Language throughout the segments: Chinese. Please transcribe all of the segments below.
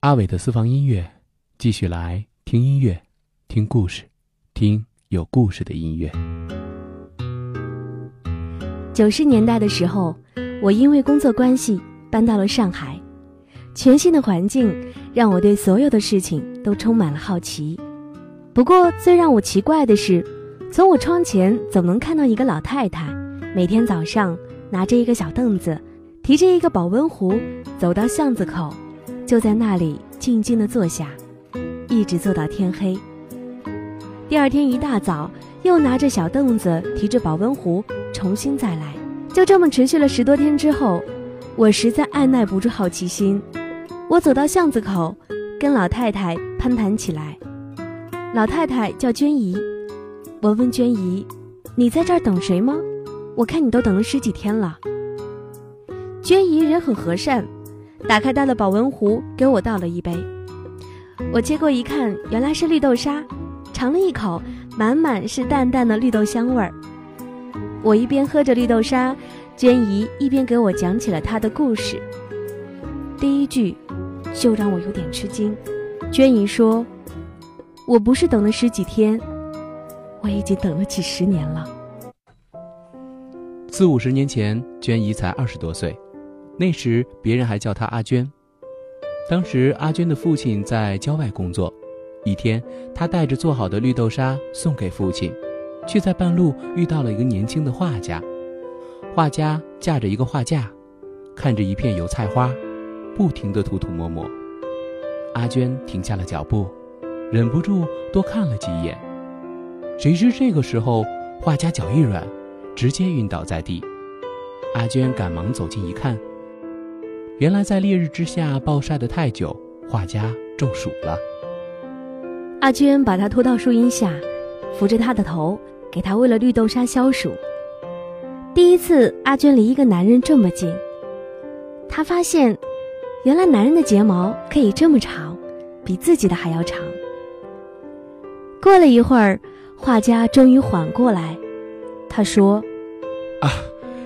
阿伟的私房音乐，继续来听音乐，听故事，听有故事的音乐。九十年代的时候，我因为工作关系搬到了上海，全新的环境让我对所有的事情都充满了好奇。不过，最让我奇怪的是，从我窗前总能看到一个老太太，每天早上拿着一个小凳子，提着一个保温壶，走到巷子口，就在那里静静地坐下，一直坐到天黑。第二天一大早，又拿着小凳子，提着保温壶。重新再来，就这么持续了十多天之后，我实在按耐不住好奇心，我走到巷子口，跟老太太攀谈起来。老太太叫娟姨，我问娟姨：“你在这儿等谁吗？我看你都等了十几天了。”娟姨人很和善，打开她的保温壶给我倒了一杯。我接过一看，原来是绿豆沙，尝了一口，满满是淡淡的绿豆香味儿。我一边喝着绿豆沙，娟姨一边给我讲起了她的故事。第一句就让我有点吃惊。娟姨说：“我不是等了十几天，我已经等了几十年了。”四五十年前，娟姨才二十多岁，那时别人还叫她阿娟。当时阿娟的父亲在郊外工作，一天，她带着做好的绿豆沙送给父亲。却在半路遇到了一个年轻的画家，画家架着一个画架，看着一片油菜花，不停地涂涂抹抹。阿娟停下了脚步，忍不住多看了几眼。谁知这个时候，画家脚一软，直接晕倒在地。阿娟赶忙走近一看，原来在烈日之下暴晒得太久，画家中暑了。阿娟把他拖到树荫下，扶着他的头。给他喂了绿豆沙消暑。第一次，阿娟离一个男人这么近，她发现，原来男人的睫毛可以这么长，比自己的还要长。过了一会儿，画家终于缓过来，他说：“啊，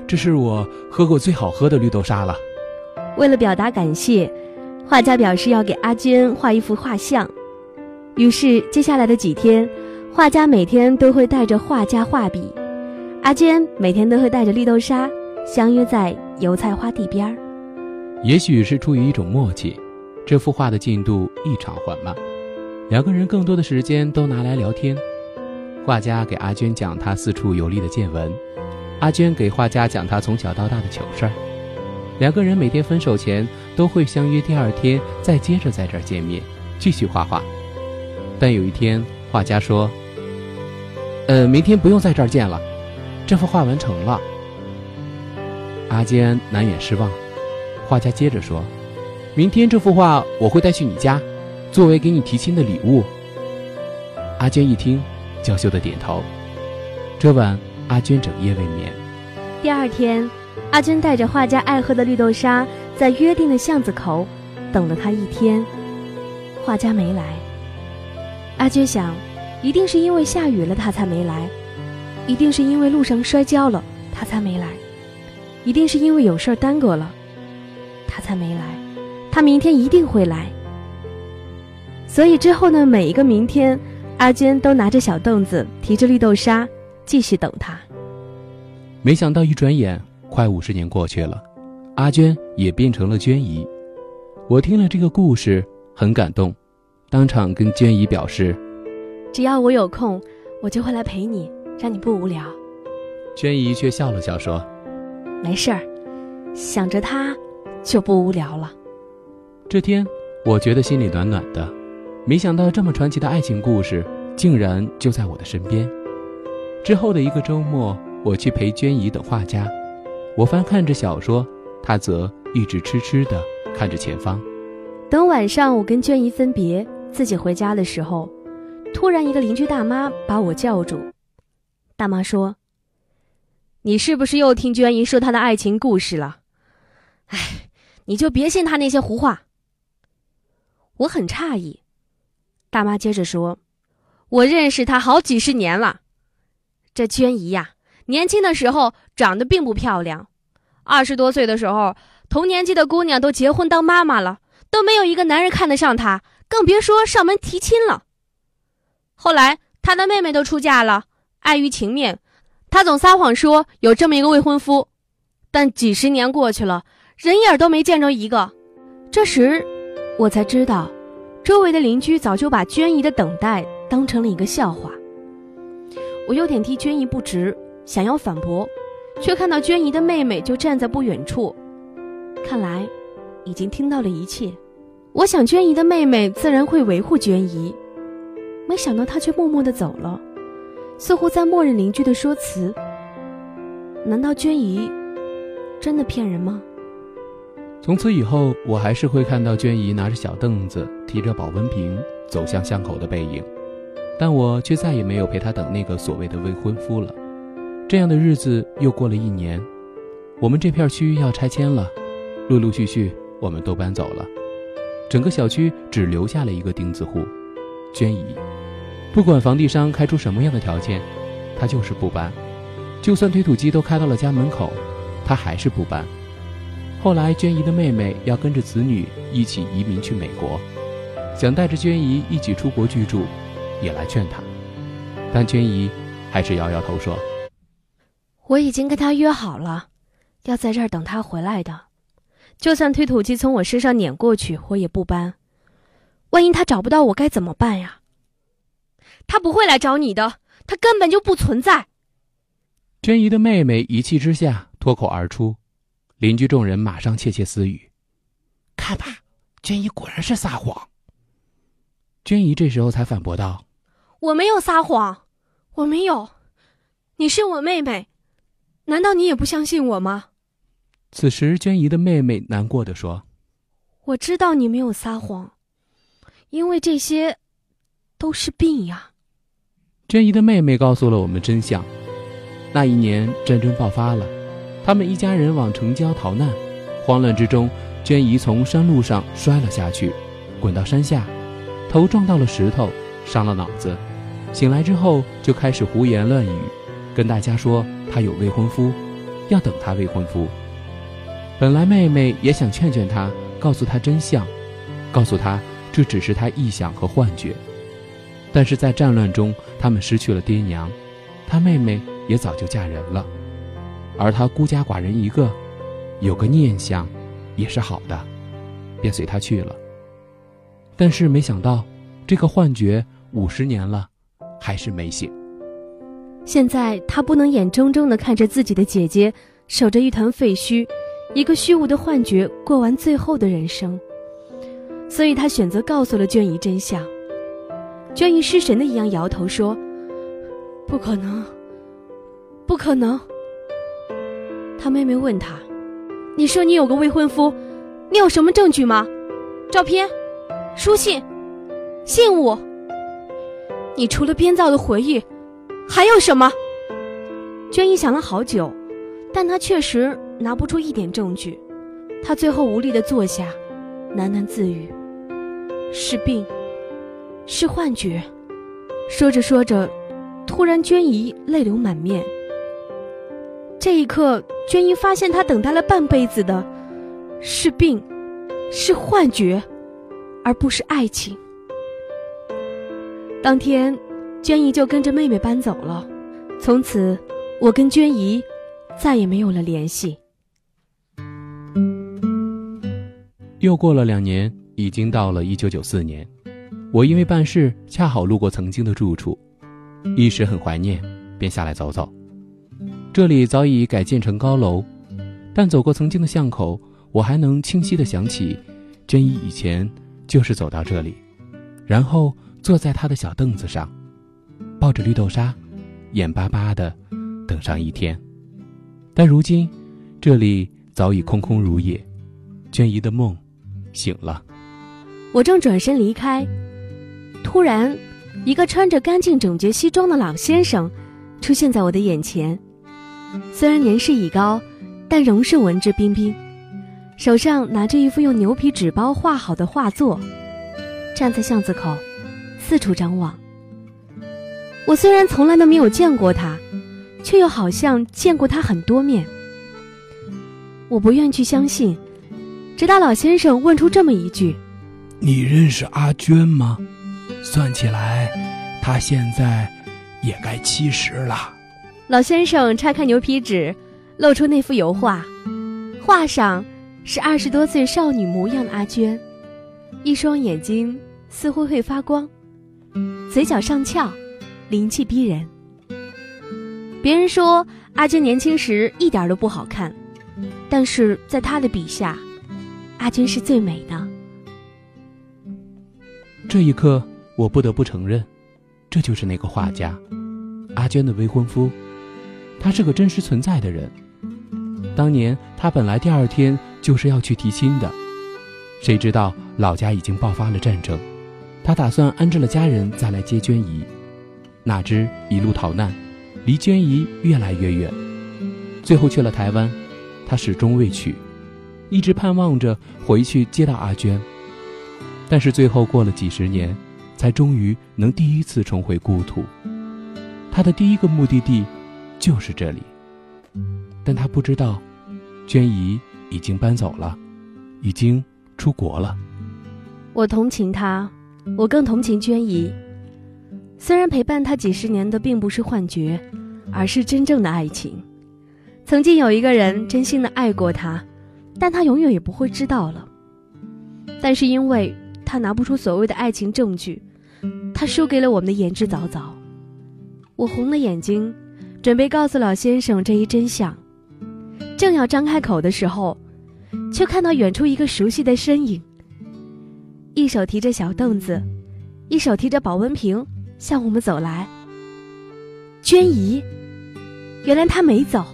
这是我喝过最好喝的绿豆沙了。”为了表达感谢，画家表示要给阿娟画一幅画像。于是，接下来的几天。画家每天都会带着画家画笔，阿娟每天都会带着绿豆沙，相约在油菜花地边儿。也许是出于一种默契，这幅画的进度异常缓慢，两个人更多的时间都拿来聊天。画家给阿娟讲他四处游历的见闻，阿娟给画家讲他从小到大的糗事儿。两个人每天分手前都会相约第二天再接着在这儿见面，继续画画。但有一天，画家说。呃，明天不用在这儿见了，这幅画完成了。阿坚难掩失望，画家接着说：“明天这幅画我会带去你家，作为给你提亲的礼物。”阿娟一听，娇羞的点头。这晚，阿娟整夜未眠。第二天，阿娟带着画家爱喝的绿豆沙，在约定的巷子口等了他一天，画家没来。阿娟想。一定是因为下雨了，他才没来；一定是因为路上摔跤了，他才没来；一定是因为有事儿耽搁了，他才没来。他明天一定会来。所以之后呢，每一个明天，阿娟都拿着小凳子，提着绿豆沙，继续等他。没想到一转眼，快五十年过去了，阿娟也变成了娟姨。我听了这个故事，很感动，当场跟娟姨表示。只要我有空，我就会来陪你，让你不无聊。娟姨却笑了笑说：“没事儿，想着他，就不无聊了。”这天，我觉得心里暖暖的。没想到这么传奇的爱情故事，竟然就在我的身边。之后的一个周末，我去陪娟姨等画家，我翻看着小说，她则一直痴痴地看着前方。等晚上我跟娟姨分别，自己回家的时候。突然，一个邻居大妈把我叫住。大妈说：“你是不是又听娟姨说她的爱情故事了？哎，你就别信她那些胡话。”我很诧异。大妈接着说：“我认识她好几十年了。这娟姨呀，年轻的时候长得并不漂亮，二十多岁的时候，同年纪的姑娘都结婚当妈妈了，都没有一个男人看得上她，更别说上门提亲了。后来她的妹妹都出嫁了，碍于情面，她总撒谎说有这么一个未婚夫。但几十年过去了，人影都没见着一个。这时，我才知道，周围的邻居早就把娟姨的等待当成了一个笑话。我有点替娟姨不值，想要反驳，却看到娟姨的妹妹就站在不远处，看来已经听到了一切。我想娟姨的妹妹自然会维护娟姨，没想到她却默默地走了，似乎在默认邻居的说辞。难道娟姨真的骗人吗？从此以后，我还是会看到娟姨拿着小凳子，提着保温瓶走向巷口的背影。但我却再也没有陪她等那个所谓的未婚夫了。这样的日子又过了一年，我们这片区要拆迁了，陆陆续续我们都搬走了，整个小区只留下了一个钉子户，娟姨。不管房地商开出什么样的条件，她就是不搬。就算推土机都开到了家门口，她还是不搬。后来，娟姨的妹妹要跟着子女一起移民去美国，想带着娟姨一起出国居住。也来劝她，但娟姨还是摇摇头说：“我已经跟他约好了，要在这儿等他回来的。就算推土机从我身上碾过去，我也不搬。万一他找不到我，该怎么办呀？他不会来找你的，他根本就不存在。”娟姨的妹妹一气之下脱口而出，邻居众人马上窃窃私语：“看吧，娟姨果然是撒谎。”娟姨这时候才反驳道。我没有撒谎，我没有，你是我妹妹，难道你也不相信我吗？此时，娟姨的妹妹难过的说：“我知道你没有撒谎，因为这些都是病呀。”娟姨的妹妹告诉了我们真相：那一年战争爆发了，他们一家人往城郊逃难，慌乱之中，娟姨从山路上摔了下去，滚到山下，头撞到了石头，伤了脑子。醒来之后就开始胡言乱语，跟大家说他有未婚夫，要等他未婚夫。本来妹妹也想劝劝他，告诉他真相，告诉他这只是他臆想和幻觉。但是在战乱中，他们失去了爹娘，他妹妹也早就嫁人了，而他孤家寡人一个，有个念想也是好的，便随他去了。但是没想到，这个幻觉五十年了。还是没醒。现在他不能眼睁睁地看着自己的姐姐守着一团废墟，一个虚无的幻觉过完最后的人生，所以他选择告诉了娟姨真相。娟姨失神的一样摇头说：“不可能，不可能。”他妹妹问他：“你说你有个未婚夫，你有什么证据吗？照片、书信、信物？”你除了编造的回忆，还有什么？娟姨想了好久，但她确实拿不出一点证据。她最后无力的坐下，喃喃自语：“是病，是幻觉。”说着说着，突然娟姨泪流满面。这一刻，娟姨发现她等待了半辈子的，是病，是幻觉，而不是爱情。当天，娟姨就跟着妹妹搬走了。从此，我跟娟姨再也没有了联系。又过了两年，已经到了一九九四年，我因为办事恰好路过曾经的住处，一时很怀念，便下来走走。这里早已改建成高楼，但走过曾经的巷口，我还能清晰的想起，娟姨以前就是走到这里，然后。坐在他的小凳子上，抱着绿豆沙，眼巴巴的等上一天。但如今，这里早已空空如也，娟姨的梦醒了。我正转身离开，突然，一个穿着干净整洁西装的老先生出现在我的眼前。虽然年事已高，但仍是文质彬彬，手上拿着一幅用牛皮纸包画好的画作，站在巷子口。四处张望。我虽然从来都没有见过他，却又好像见过他很多面。我不愿去相信，直到老先生问出这么一句：“你认识阿娟吗？算起来，她现在也该七十了。老先生拆开牛皮纸，露出那幅油画，画上是二十多岁少女模样的阿娟，一双眼睛似乎会发光，嘴角上翘，灵气逼人。别人说阿娟年轻时一点都不好看，但是在他的笔下，阿娟是最美的。这一刻，我不得不承认，这就是那个画家，阿娟的未婚夫。他是个真实存在的人。当年他本来第二天就是要去提亲的，谁知道老家已经爆发了战争，他打算安置了家人再来接娟姨，哪知一路逃难。离娟姨越来越远，最后去了台湾，他始终未娶，一直盼望着回去接到阿娟。但是最后过了几十年，才终于能第一次重回故土。他的第一个目的地就是这里，但他不知道，娟姨已经搬走了，已经出国了。我同情他，我更同情娟姨。虽然陪伴他几十年的并不是幻觉，而是真正的爱情。曾经有一个人真心的爱过他，但他永远也不会知道了。但是因为他拿不出所谓的爱情证据，他输给了我们的言之凿凿。我红了眼睛，准备告诉老先生这一真相，正要张开口的时候，却看到远处一个熟悉的身影，一手提着小凳子，一手提着保温瓶。向我们走来，娟姨，原来她没走，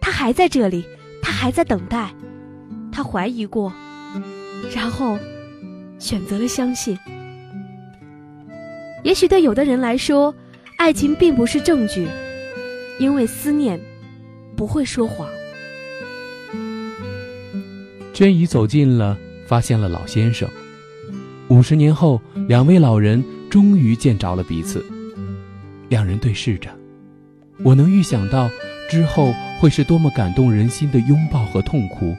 她还在这里，她还在等待，她怀疑过，然后选择了相信。也许对有的人来说，爱情并不是证据，因为思念不会说谎。娟姨走近了，发现了老先生。五十年后，两位老人。终于见着了彼此，两人对视着，我能预想到之后会是多么感动人心的拥抱和痛哭，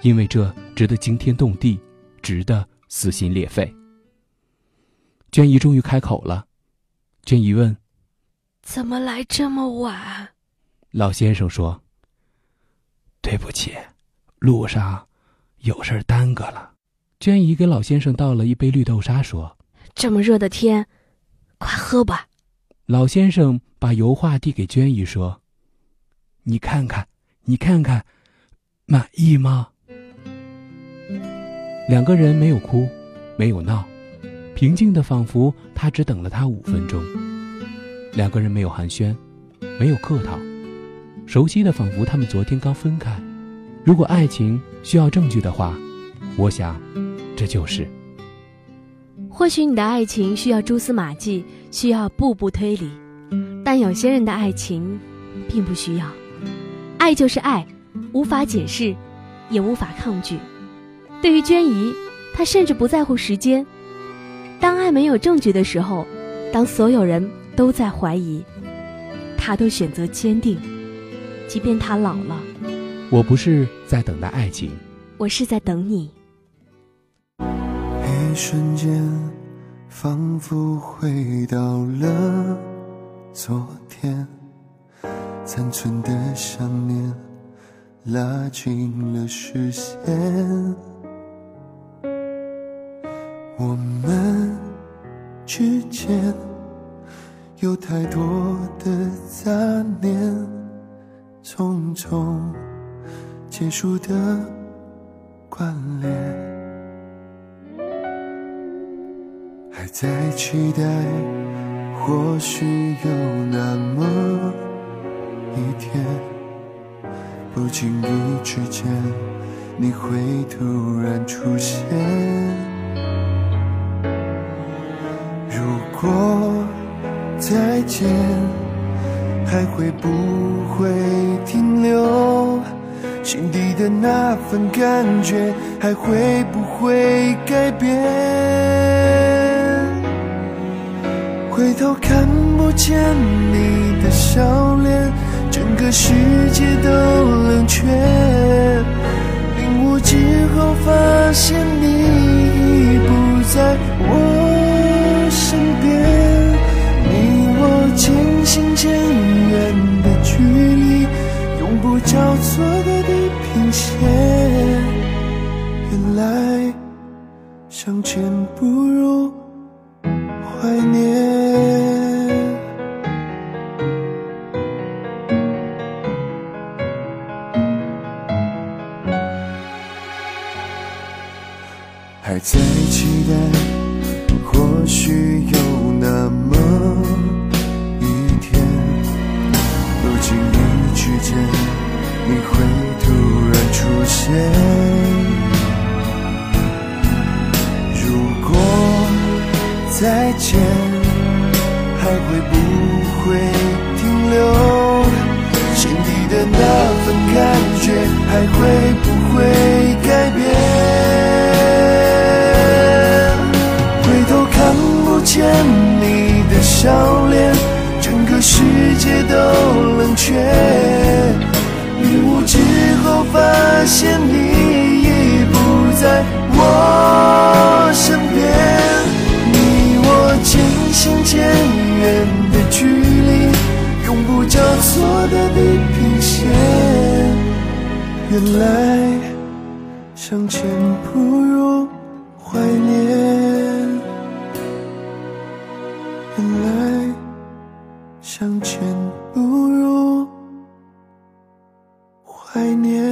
因为这值得惊天动地，值得撕心裂肺。娟姨终于开口了，娟姨问：“怎么来这么晚？”老先生说：“对不起，路上有事耽搁了。”娟姨给老先生倒了一杯绿豆沙，说。这么热的天，快喝吧。老先生把油画递给娟姨，说：“你看看，你看看，满意吗？”两个人没有哭，没有闹，平静的仿佛他只等了他五分钟。两个人没有寒暄，没有客套，熟悉的仿佛他们昨天刚分开。如果爱情需要证据的话，我想，这就是。或许你的爱情需要蛛丝马迹，需要步步推理，但有些人的爱情，并不需要。爱就是爱，无法解释，也无法抗拒。对于娟姨，她甚至不在乎时间。当爱没有证据的时候，当所有人都在怀疑，她都选择坚定，即便她老了。我不是在等待爱情，我是在等你。一瞬间，仿佛回到了昨天，残存的想念拉近了视线。我们之间有太多的杂念，匆匆结束的关联。在期待，或许有那么一天，不经意之间，你会突然出现。如果再见，还会不会停留？心底的那份感觉，还会不会改变？回头看不见你的笑脸，整个世界都冷却，领悟之后发现你已不在我身边，你我渐行渐远的距离，永不交错的地平线，原来相见不如。还在期待，或许有那么一天，不经意之间，你会突然出现。如果再见，还会不会停留？心底的那份感觉，还会不会改变？世界都冷却领悟之后发现你已不在我身边你我渐行渐远的距离永不交错的地平线原来相见不如怀念原来。相见不如怀念